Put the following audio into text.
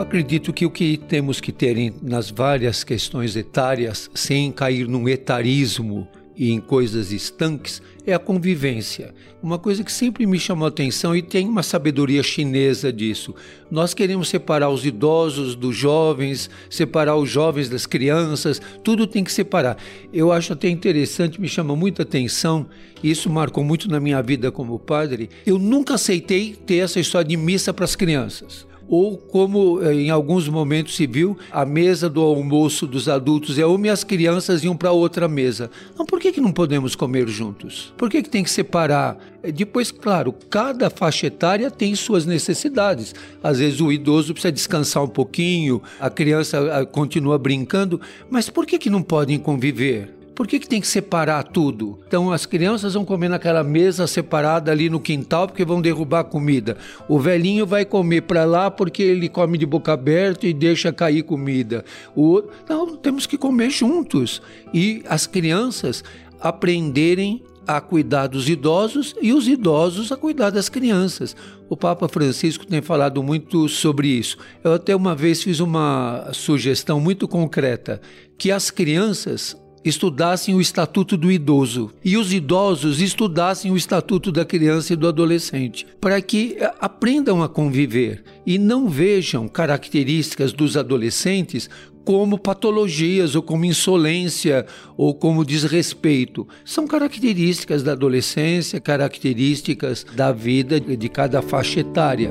acredito que o que temos que ter nas várias questões etárias, sem cair num etarismo e em coisas estanques é a convivência. Uma coisa que sempre me chamou a atenção e tem uma sabedoria chinesa disso. Nós queremos separar os idosos dos jovens, separar os jovens das crianças, tudo tem que separar. Eu acho até interessante, me chama muita atenção, e isso marcou muito na minha vida como padre. Eu nunca aceitei ter essa história de missa para as crianças ou como eh, em alguns momentos se viu, a mesa do almoço dos adultos é uma e as crianças iam para outra mesa. Então por que, que não podemos comer juntos? Por que, que tem que separar? Eh, depois, claro, cada faixa etária tem suas necessidades. Às vezes o idoso precisa descansar um pouquinho, a criança ah, continua brincando, mas por que, que não podem conviver? Por que, que tem que separar tudo? Então as crianças vão comer naquela mesa separada ali no quintal porque vão derrubar a comida. O velhinho vai comer para lá porque ele come de boca aberta e deixa cair comida. O... Não, temos que comer juntos. E as crianças aprenderem a cuidar dos idosos e os idosos a cuidar das crianças. O Papa Francisco tem falado muito sobre isso. Eu até uma vez fiz uma sugestão muito concreta que as crianças estudassem o Estatuto do Idoso e os idosos estudassem o Estatuto da Criança e do Adolescente, para que eh, aprendam a conviver e não vejam características dos adolescentes como patologias ou como insolência ou como desrespeito. São características da adolescência, características da vida de cada faixa etária.